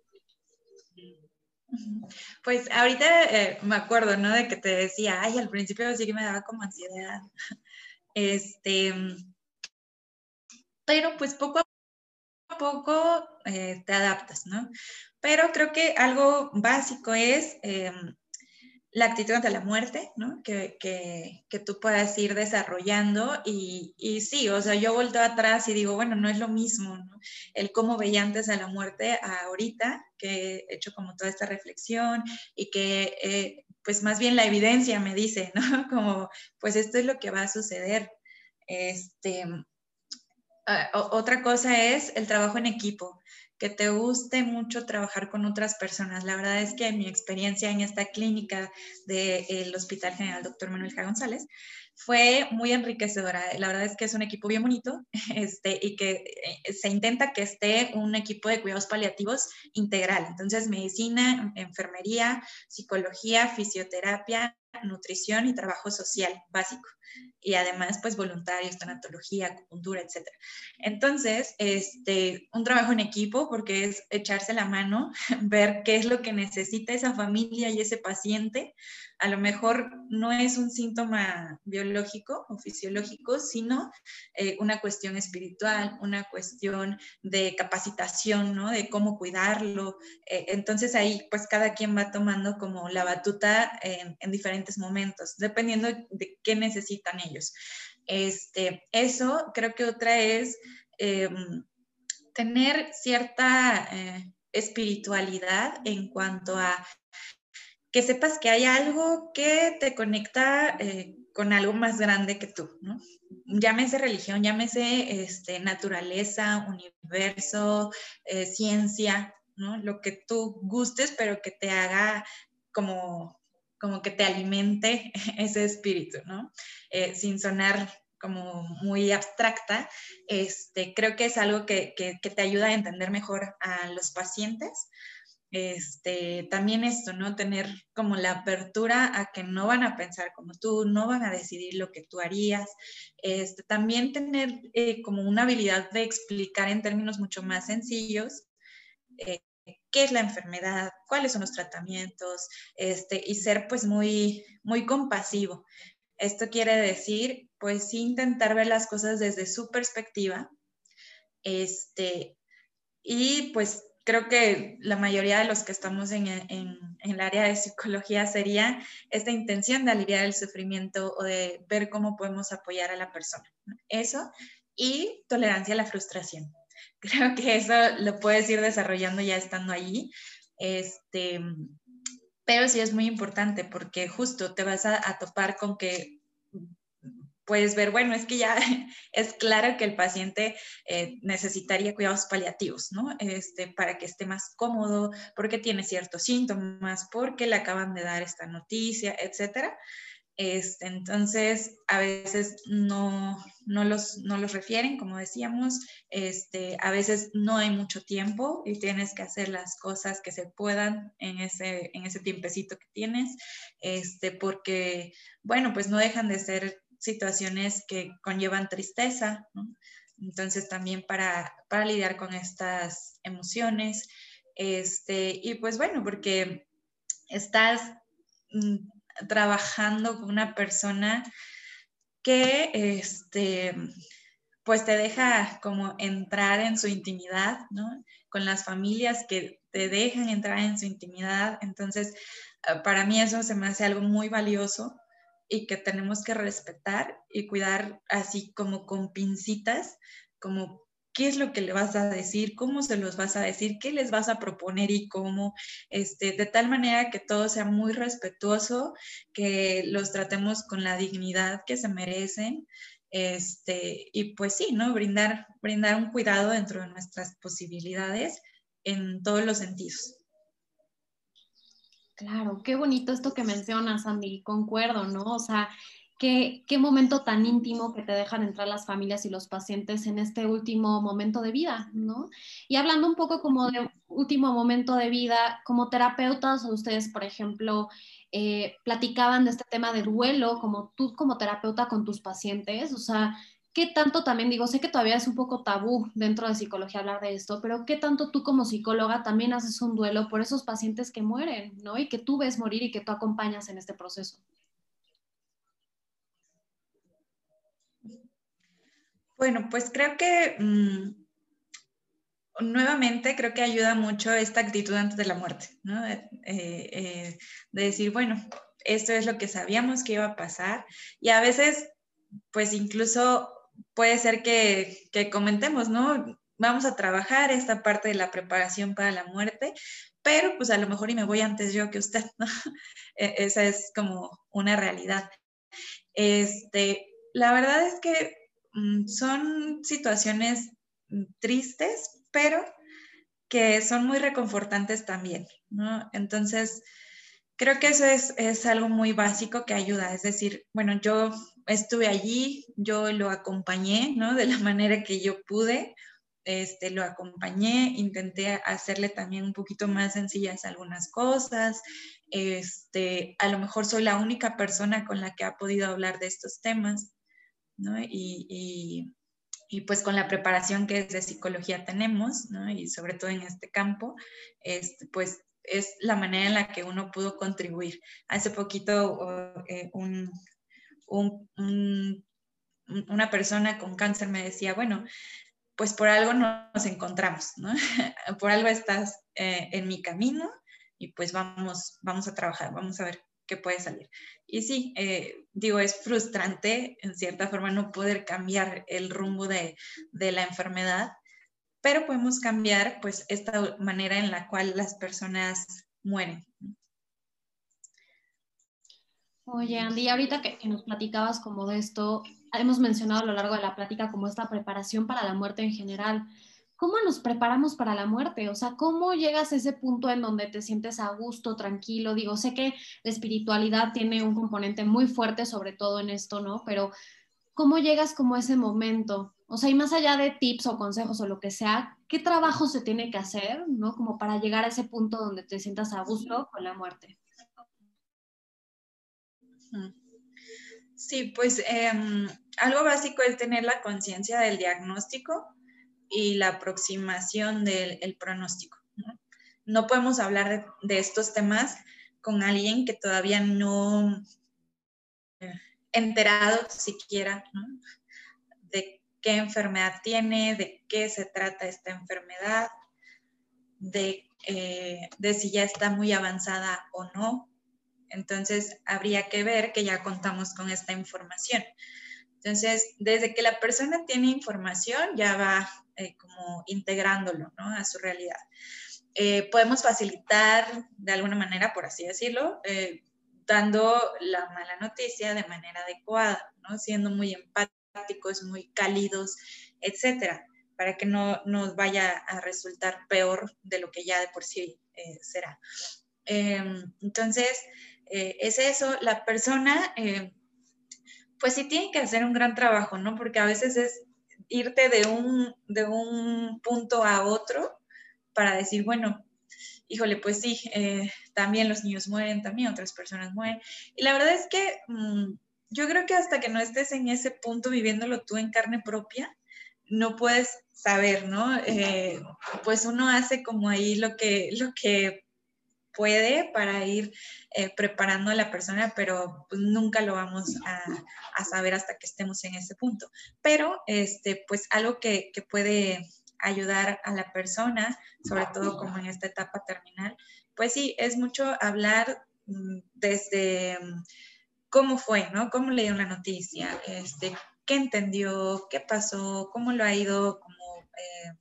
Pues ahorita eh, me acuerdo, ¿no? De que te decía, ay, al principio sí que me daba como ansiedad. Este, pero pues poco a poco eh, te adaptas, ¿no? Pero creo que algo básico es em, la actitud ante la muerte, ¿no? Que, que, que tú puedas ir desarrollando y, y, sí, o sea, yo vuelto atrás y digo, bueno, no es lo mismo, ¿no? El cómo veía antes a la muerte a ahorita, que he hecho como toda esta reflexión y que, eh, pues más bien la evidencia me dice, ¿no? Como, pues esto es lo que va a suceder. Este, ah, otra cosa es el trabajo en equipo que te guste mucho trabajar con otras personas. La verdad es que mi experiencia en esta clínica del Hospital General Dr. Manuel J. González fue muy enriquecedora. La verdad es que es un equipo bien bonito este, y que eh, se intenta que esté un equipo de cuidados paliativos integral. Entonces, medicina, enfermería, psicología, fisioterapia, nutrición y trabajo social básico. Y además, pues voluntarios, tanatología, acupuntura, etc. Entonces, este, un trabajo en equipo porque es echarse la mano, ver qué es lo que necesita esa familia y ese paciente. A lo mejor no es un síntoma biológico o fisiológico, sino eh, una cuestión espiritual, una cuestión de capacitación, ¿no? De cómo cuidarlo. Eh, entonces ahí, pues cada quien va tomando como la batuta en, en diferentes momentos, dependiendo de qué necesitan ellos. Este, eso creo que otra es em, tener cierta eh, espiritualidad en cuanto a que sepas que hay algo que te conecta eh, con algo más grande que tú, ¿no? Llámese religión, llámese este, naturaleza, universo, eh, ciencia. Lo que tú gustes, pero que te haga como como que te alimente ese espíritu. Eh, sin sonar como muy abstracta, este, creo que es algo que, te ayuda a entender mejor a los pacientes. Este, también esto, ¿no? Tener como la apertura a que no van a pensar como tú, no van a decidir lo que tú harías. Este, también tener eh, como una habilidad de explicar en términos mucho más sencillos eh, qué es la enfermedad, cuáles son los tratamientos, este, y ser pues muy, muy compasivo. Esto quiere decir, pues intentar ver las cosas desde su perspectiva, este, y pues creo que la mayoría de los que estamos en, en, en, el área de psicología sería esta intención de aliviar el sufrimiento o de ver cómo podemos apoyar a la persona. Eso y tolerancia a la frustración. Creo que eso lo puedes ir desarrollando ya estando allí. Este, pero sí es muy importante porque justo te vas a, topar con que puedes ver, bueno, es que ya es claro que el paciente eh, necesitaría cuidados paliativos, ¿no? Este, para que esté más cómodo, porque tiene ciertos síntomas, porque le acaban de dar esta noticia, etcétera. Este, entonces, a veces no, no, los, no los refieren, como decíamos, este, a veces no hay mucho tiempo y tienes que hacer las cosas que se puedan en ese, en ese tiempecito que tienes, este, porque, bueno, pues no dejan de ser situaciones que conllevan tristeza. Entonces, también para, para lidiar con estas emociones, este, y pues bueno, porque estás mm, trabajando con una persona que este, pues te deja como entrar en su intimidad, ¿no? Con las familias que te dejan entrar en su intimidad. Entonces, ah, para mí eso se me hace algo muy valioso y que tenemos que respetar y cuidar así como con pincitas, como qué es lo que le vas a decir, cómo se los vas a decir, qué les vas a proponer y cómo, este, de tal manera que todo sea muy respetuoso, que los tratemos con la dignidad que se merecen. Este, y pues sí, ¿no? Brindar, brindar un cuidado dentro de nuestras posibilidades en todos los sentidos. Claro, qué bonito esto que mencionas, Andy, concuerdo, ¿no? O sea, qué, qué momento tan íntimo que te dejan entrar las familias y los pacientes en este último momento de vida, ¿no? Y hablando un poco como de último momento de vida, como terapeutas, ustedes, por ejemplo, eh, platicaban de este tema de duelo, como tú como terapeuta con tus pacientes, o sea, ¿qué tanto también digo, sé que todavía es un poco tabú dentro de psicología hablar de esto, pero qué tanto tú como psicóloga también haces un duelo por esos pacientes que mueren, ¿no? Y que tú ves morir y que tú acompañas en este proceso. Bueno, pues creo que mm, nuevamente creo que ayuda mucho esta actitud antes de la muerte, ¿no? Eh, eh, de decir, bueno, esto es lo que sabíamos que iba a pasar y a veces, pues incluso puede ser que, comentemos, ¿no? Vamos a trabajar esta parte de la preparación para la muerte, pero pues a lo mejor y me voy antes yo que usted, ¿no? E, esa es como una realidad. Este, la verdad es que mm, son situaciones tristes, pero que son muy reconfortantes también, ¿no? Entonces, Creo que eso es, algo muy básico que ayuda, es decir, bueno, yo estuve allí, yo lo acompañé, ¿no? De la manera que yo pude, este, lo acompañé, intenté hacerle también un poquito más sencillas algunas cosas, este, a lo mejor soy la única persona con la que ha podido hablar de estos temas, ¿no? Y, y, pues con la preparación que de psicología tenemos, ¿no? Y sobre todo en este campo, este, pues es la manera en la que uno pudo contribuir. Hace poquito eh, una persona con cáncer me decía, bueno, pues por algo nos encontramos, ¿no? por algo estás eh, en mi camino y pues vamos, vamos a trabajar, vamos a ver qué puede salir. Y sí, eh, digo, es frustrante en cierta forma no poder cambiar el rumbo de, de la enfermedad, pero podemos cambiar pues esta manera en la cual las personas mueren. Oye, Andy, ahorita que, nos platicabas como de esto, hemos mencionado a lo largo de la plática como esta preparación para la muerte en general. ¿Cómo nos preparamos para la muerte? O sea, ¿cómo llegas a ese punto en donde te sientes a gusto, tranquilo? Digo, sé que la espiritualidad tiene un componente muy fuerte, sobre todo en esto, ¿no? Pero ¿cómo llegas como a ese momento? O sea, y más allá de tips o consejos o lo que sea, ¿qué trabajo se tiene que hacer, ¿no? Como para llegar a ese punto donde te sientas a gusto con la muerte. Sí, pues em, algo básico es tener la conciencia del diagnóstico y la aproximación del pronóstico. ¿no? podemos hablar de, de, estos temas con alguien que todavía no eh, enterado siquiera ¿no? qué enfermedad tiene, de qué se trata esta enfermedad, eh, de, si ya está muy avanzada o no. Entonces, habría que ver que ya contamos con esta información. Entonces, desde que la persona tiene información, ya va eh, como integrándolo ¿no? a su realidad. Eh, podemos facilitar de alguna manera, por así decirlo, dando la mala noticia de manera adecuada, ¿no? siendo muy empático muy cálidos, etcétera, para que no nos vaya a resultar peor de lo que ya de por sí eh, será. Em, entonces, eh, es eso, la persona, eh, pues sí tiene que hacer un gran trabajo, ¿no? Porque a veces es irte de un, de un punto a otro para decir, bueno, híjole, pues sí, también los niños mueren, también otras personas mueren. Y la verdad es que mm, yo creo que hasta que no estés en ese punto viviéndolo tú en carne propia, no puedes saber, ¿no? Eh, pues uno hace como ahí lo que, lo que puede para ir eh, preparando a la persona, pero pues, nunca lo vamos a, saber hasta que estemos en ese punto. Pero, este, pues algo que, que puede ayudar a la persona, sobre todo como en esta etapa terminal, pues sí, es mucho hablar mm, desde cómo fue, ¿no? ¿Cómo le dio la noticia? Este, ¿Qué entendió? ¿Qué pasó? ¿Cómo lo ha ido como eh,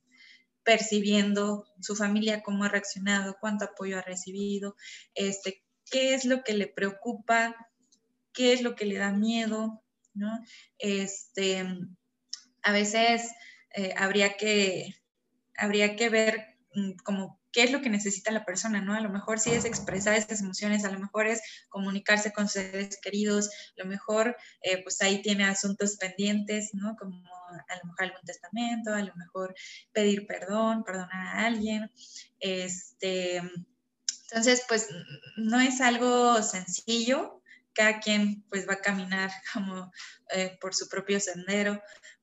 percibiendo? ¿Su familia cómo ha reaccionado? ¿Cuánto apoyo ha recibido? Este, ¿Qué es lo que le preocupa? ¿Qué es lo que le da miedo? ¿no? Este, a veces eh, habría, que, habría que ver como qué es lo que necesita la persona, ¿no? A lo mejor sí es expresar estas emociones, a lo mejor es comunicarse con seres queridos, a lo mejor eh, pues ahí tiene asuntos pendientes, ¿no? Como a lo mejor algún testamento, a lo mejor pedir perdón, perdonar a alguien, este, entonces pues no es algo sencillo, cada quien pues va a caminar como eh, por su propio sendero,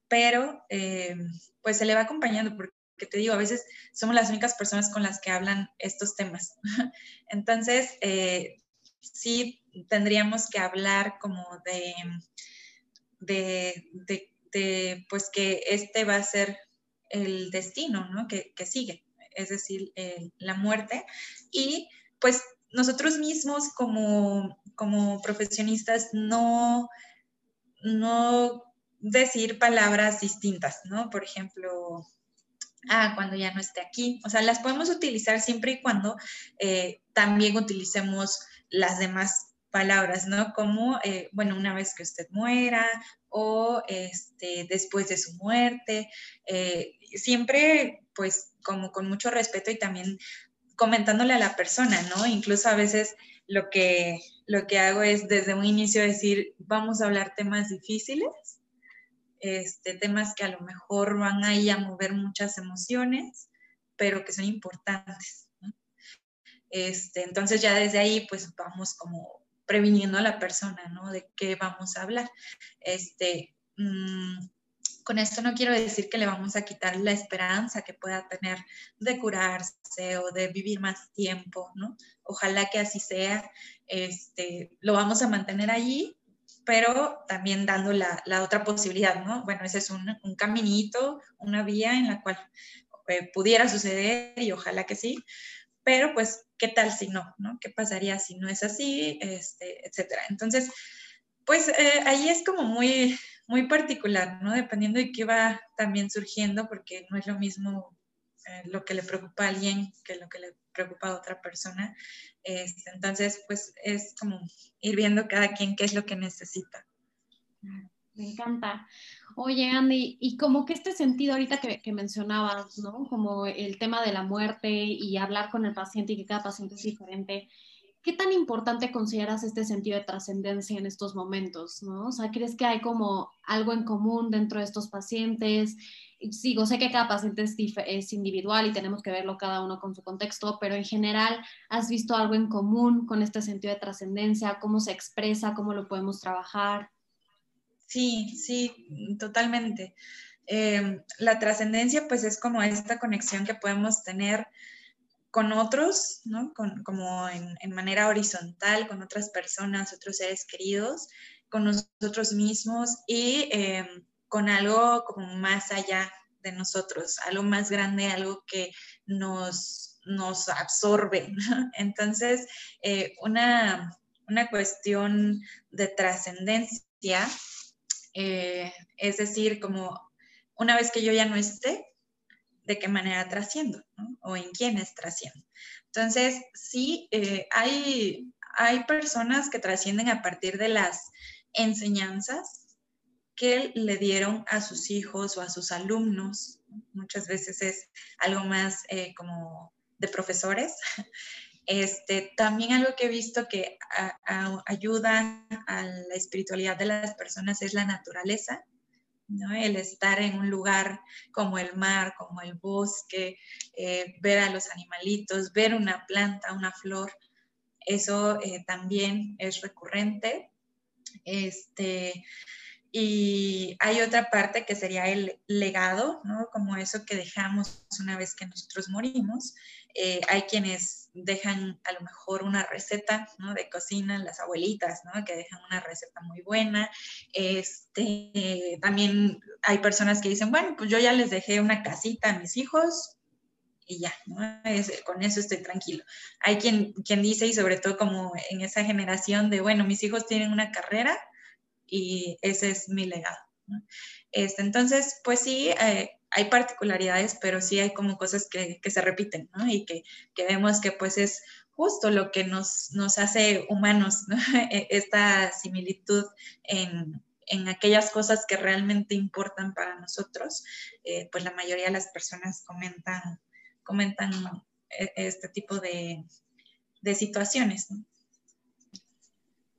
pero eh, pues se le va acompañando porque te digo, a veces somos las únicas personas con las que hablan estos temas. Entonces, eh, sí tendríamos que hablar como de, de, pues que este va a ser el destino, ¿no? Que, sigue, es decir, la muerte. Y pues nosotros mismos como, como profesionistas no, no decir palabras distintas, ¿no? Por ejemplo, ah, cuando ya no esté aquí. O sea, las podemos utilizar siempre y cuando eh, también utilicemos las demás palabras, ¿no? Como, eh, bueno, una vez que usted muera o este, después de su muerte. Eh, siempre, pues, como con mucho respeto y también comentándole a la persona, ¿no? Incluso a veces lo que, lo que hago es desde un inicio decir, vamos a hablar temas difíciles, este, temas que a lo mejor van ahí a mover muchas emociones, pero que son importantes. Este, entonces ya desde ahí pues vamos como previniendo a la persona, ¿no? De qué vamos a hablar. Este, mm, con esto no quiero decir que le vamos a quitar la esperanza que pueda tener de curarse o de vivir más tiempo, ¿no? Ojalá que así sea. Este, lo vamos a mantener allí, pero también dando la, otra posibilidad, ¿no? Bueno, ese es un, caminito, una vía en la cual eh, pudiera suceder y ojalá que sí, pero pues, ¿qué tal si no, no? ¿Qué pasaría si no es así, este, etcétera? Entonces, pues eh, ahí es como muy, muy particular, ¿no? Dependiendo de qué va también surgiendo, porque no es lo mismo eh, lo que le preocupa a alguien que lo que le preocupa a otra persona. Este, entonces, pues es como ir viendo cada quien qué es lo que necesita. Me encanta. Oye, Andy, y como que este sentido ahorita que, que, mencionabas, ¿no? Como el tema de la muerte y hablar con el paciente y que cada paciente es diferente, ¿qué tan importante consideras este sentido de trascendencia en estos momentos, ¿no? O sea, ¿crees que hay como algo en común dentro de estos pacientes? Sigo, sé que cada paciente es, individual y tenemos que verlo cada uno con su contexto, pero en general, ¿has visto algo en común con este sentido de trascendencia? ¿Cómo se expresa? ¿Cómo lo podemos trabajar? Sí, sí, totalmente. Eh, la trascendencia pues es como esta conexión que podemos tener con otros, ¿no? como en, manera horizontal, con otras personas, otros seres queridos, con nosotros mismos y eh, con algo como más allá de nosotros, algo más grande, algo que nos, nos absorbe. Entonces, eh, una, cuestión de trascendencia, eh, es decir, como una vez que yo ya no esté, de qué manera trasciendo, O en quiénes trasciendo. Entonces, sí, eh, hay, hay personas que trascienden a partir de las enseñanzas que le dieron a sus hijos o a sus alumnos. Muchas veces es algo más eh, como de profesores. Este, también algo que he visto que ayuda a la espiritualidad de las personas es la naturaleza, ¿no? el estar en un lugar como el mar, como el bosque, eh, ver a los animalitos, ver una planta, una flor, eso eh, también es recurrente. Este, y hay otra parte que sería el legado, ¿no? Como eso que dejamos una vez que nosotros morimos. Eh, hay quienes dejan a lo mejor una receta, ¿no? De cocina, las abuelitas, ¿no? Que dejan una receta muy buena. Este, también hay personas que dicen, bueno, pues yo ya les dejé una casita a mis hijos, y ya, ¿no? con eso estoy tranquilo. Hay quien, quien dice, y sobre todo como en esa generación de, bueno, mis hijos tienen una carrera, y ese es mi legado. Este, entonces, pues sí, eh, hay particularidades, pero sí hay como cosas que, se repiten, ¿no? Y que, vemos que pues es justo lo que nos, nos hace humanos, e, Esta similitud en, aquellas cosas que realmente importan para nosotros, eh, pues la mayoría de las personas comentan, comentan eh, este tipo de, de situaciones, ¿no?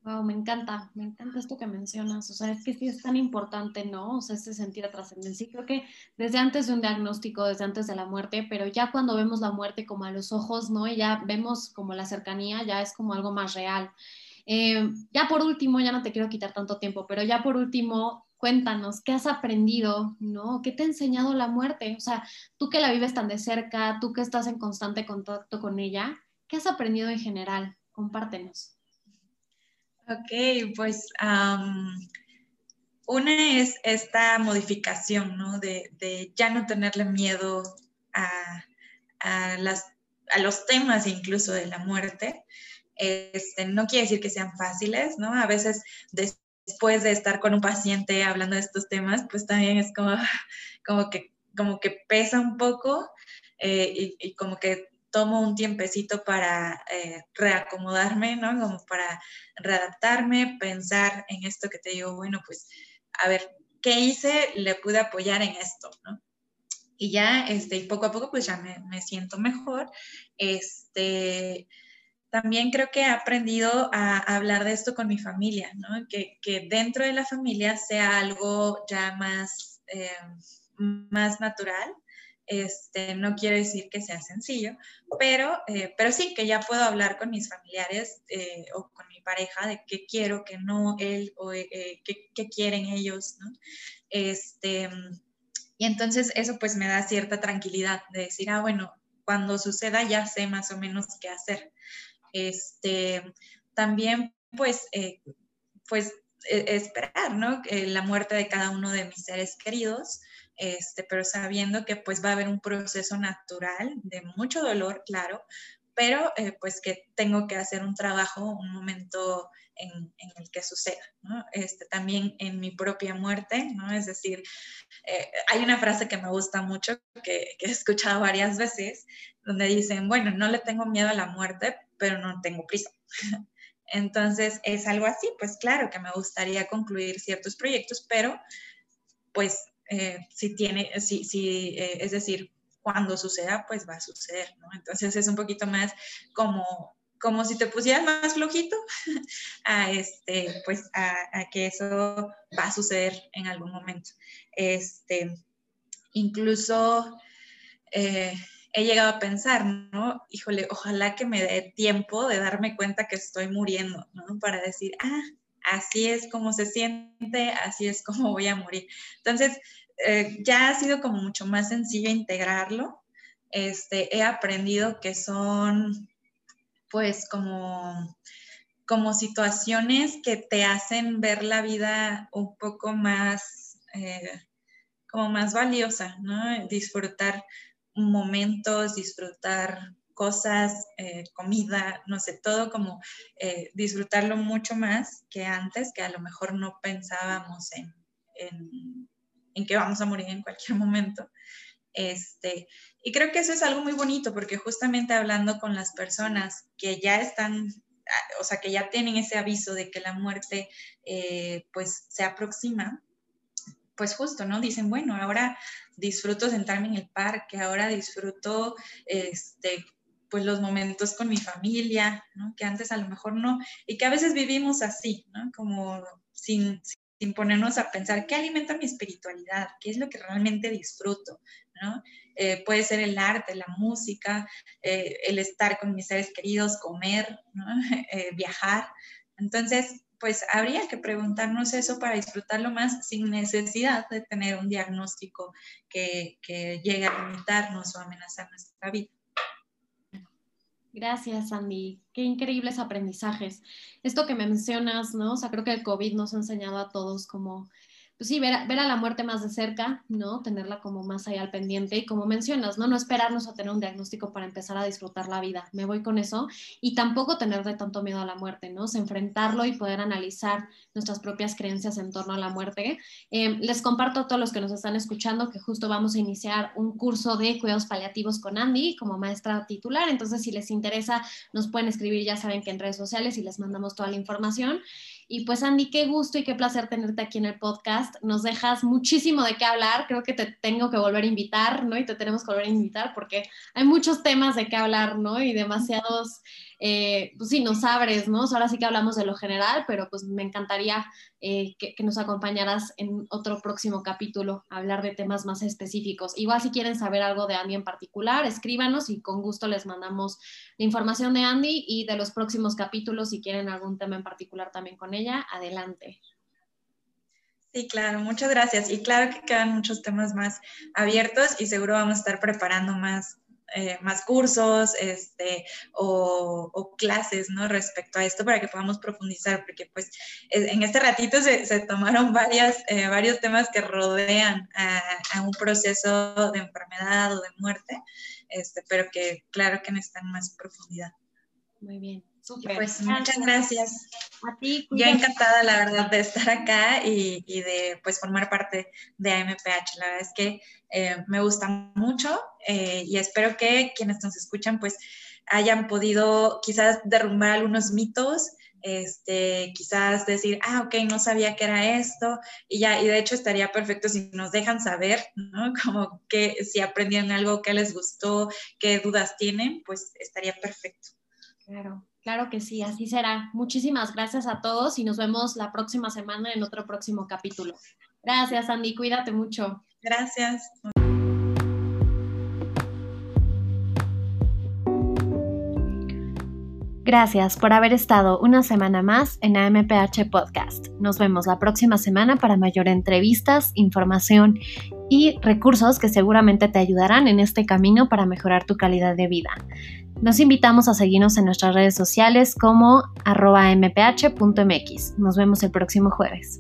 Wow, me encanta, me encanta esto que mencionas. O sea, es que sí es tan importante, ¿no? O sea, ese sentido de trascendencia. Creo que desde antes de un diagnóstico, desde antes de la muerte, pero ya cuando vemos la muerte como a los ojos, ¿no? Y ya vemos como la cercanía, ya es como algo más real. Eh, ya por último, ya no te quiero quitar tanto tiempo, pero ya por último, cuéntanos, ¿qué has aprendido? ¿No? ¿Qué te ha enseñado la muerte? O sea, tú que la vives tan de cerca, tú que estás en constante contacto con ella, ¿qué has aprendido en general? Compártenos. Ok, pues una es esta modificación, ¿no? De, ya no tenerle miedo a, las, a los temas incluso de la muerte. Este, no quiere decir que sean fáciles, ¿no? A veces después de estar con un paciente hablando de estos temas, pues también es como, como, que, como que pesa un poco eh, y, como que tomo un tiempecito para eh, reacomodarme, ¿no? Como para readaptarme, pensar en esto que te digo, bueno, pues, a ver, ¿qué hice? Le pude apoyar en esto, ¿no? Y ya, este, poco a poco, pues ya me, me siento mejor. Este, también creo que he aprendido a, hablar de esto con mi familia, ¿no? Que, que, dentro de la familia sea algo ya más, eh, más natural este, no quiere decir que sea sencillo, pero, eh, pero sí que ya puedo hablar con mis familiares eh, o con mi pareja de qué quiero, qué no, él o eh, qué, quieren ellos, ¿no? Este, y entonces eso pues me da cierta tranquilidad de decir, ah, bueno, cuando suceda ya sé más o menos qué hacer. Este, también pues, pues e, esperar, ¿no? la muerte de cada uno de mis seres queridos, este, pero sabiendo que pues va a haber un proceso natural de mucho dolor, claro, pero eh, pues que tengo que hacer un trabajo, un momento en, el que suceda, ¿no? Este, también en mi propia muerte, ¿no? Es decir, eh, hay una frase que me gusta mucho, que, que, he escuchado varias veces, donde dicen, bueno, no le tengo miedo a la muerte, pero no tengo prisa. Entonces, es algo así, pues claro que me gustaría concluir ciertos proyectos, pero pues eh, si tiene, si, si eh, es decir, cuando suceda, pues va a suceder, ¿no? Entonces es un poquito más como, como si te pusieras más flojito a, este, pues a, que eso va a suceder en algún momento. Este, incluso eh, he llegado a pensar, ¿no? Híjole, ojalá que me dé tiempo de darme cuenta que estoy muriendo, ¿no? Para decir, ah, así es como se siente, así es como voy a morir. Entonces, eh, ya ha sido como mucho más sencillo integrarlo. Este, he aprendido que son, pues, como, como situaciones que te hacen ver la vida un poco más, eh, como más valiosa, ¿no? Disfrutar momentos, disfrutar cosas, eh, comida, no sé, todo como eh, disfrutarlo mucho más que antes, que a lo mejor no pensábamos en, en, que vamos a morir en cualquier momento. Este, y creo que eso es algo muy bonito porque justamente hablando con las personas que ya están, o sea, que ya tienen ese aviso de que la muerte eh, pues se aproxima, pues justo, ¿no? Dicen, bueno, ahora disfruto sentarme en el parque, ahora disfruto este, pues los momentos con mi familia, ¿no? Que antes a lo mejor no, y que a veces vivimos así, ¿no? Como sin, sin ponernos a pensar qué alimenta mi espiritualidad, qué es lo que realmente disfruto, ¿no? Eh, puede ser el arte, la música, eh, el estar con mis seres queridos, comer, ¿no? eh, viajar. Entonces, pues habría que preguntarnos eso para disfrutarlo más sin necesidad de tener un diagnóstico que, que llegue a limitarnos o amenazar nuestra vida. Gracias, Andy. Qué increíbles aprendizajes. Esto que me mencionas, ¿no? O sea, creo que el COVID nos ha enseñado a todos como pues sí, ver a, la muerte más de cerca, ¿no? Tenerla como más allá al pendiente y como mencionas, ¿no? No esperarnos a tener un diagnóstico para empezar a disfrutar la vida. Me voy con eso y tampoco tenerle tanto miedo a la muerte, ¿no? enfrentarlo y poder analizar nuestras propias creencias en torno a la muerte. Eh, les comparto a todos los que nos están escuchando que justo vamos a iniciar un curso de cuidados paliativos con Andy como maestra titular, entonces si les interesa nos pueden escribir, ya saben que en redes sociales y les mandamos toda la información. Y pues Andy, qué gusto y qué placer tenerte aquí en el podcast. Nos dejas muchísimo de qué hablar. Creo que te tengo que volver a invitar, ¿no? Y te tenemos que volver a invitar porque hay muchos temas de qué hablar, ¿no? Y demasiados eh, pues sí, nos abres, ¿no? Ahora sí que hablamos de lo general, pero pues me encantaría eh, que, nos acompañaras en otro próximo capítulo a hablar de temas más específicos. Igual si quieren saber algo de Andy en particular, escríbanos y con gusto les mandamos la información de Andy y de los próximos capítulos si quieren algún tema en particular también con ella, adelante. Sí, claro, muchas gracias. Y claro que quedan muchos temas más abiertos y seguro vamos a estar preparando más, eh, más cursos este, o, clases ¿no? respecto a esto para que podamos profundizar, porque pues en este ratito se, tomaron varias, eh, varios temas que rodean a, un proceso de enfermedad o de muerte, este, pero que claro que necesitan más profundidad. Muy bien. Pues muchas gracias. A ti. Yo encantada, la verdad, de estar acá y, de pues formar parte de AMPH. La verdad es que eh, me gusta mucho eh, y espero que quienes nos escuchan pues hayan podido quizás derrumbar algunos mitos, este, quizás decir, ah, ok, no sabía que era esto, y ya, y de hecho estaría perfecto si nos dejan saber, ¿no? Como que si aprendieron algo, que les gustó, qué dudas tienen, pues estaría perfecto. Claro. Claro que sí, así será. Muchísimas gracias a todos y nos vemos la próxima semana en otro próximo capítulo. Gracias, Andy. Cuídate mucho. Gracias. Gracias por haber estado una semana más en AMPH Podcast. Nos vemos la próxima semana para mayor entrevistas, información y recursos que seguramente te ayudarán en este camino para mejorar tu calidad de vida. Nos invitamos a seguirnos en nuestras redes sociales como arroba mph.mx. Nos vemos el próximo jueves.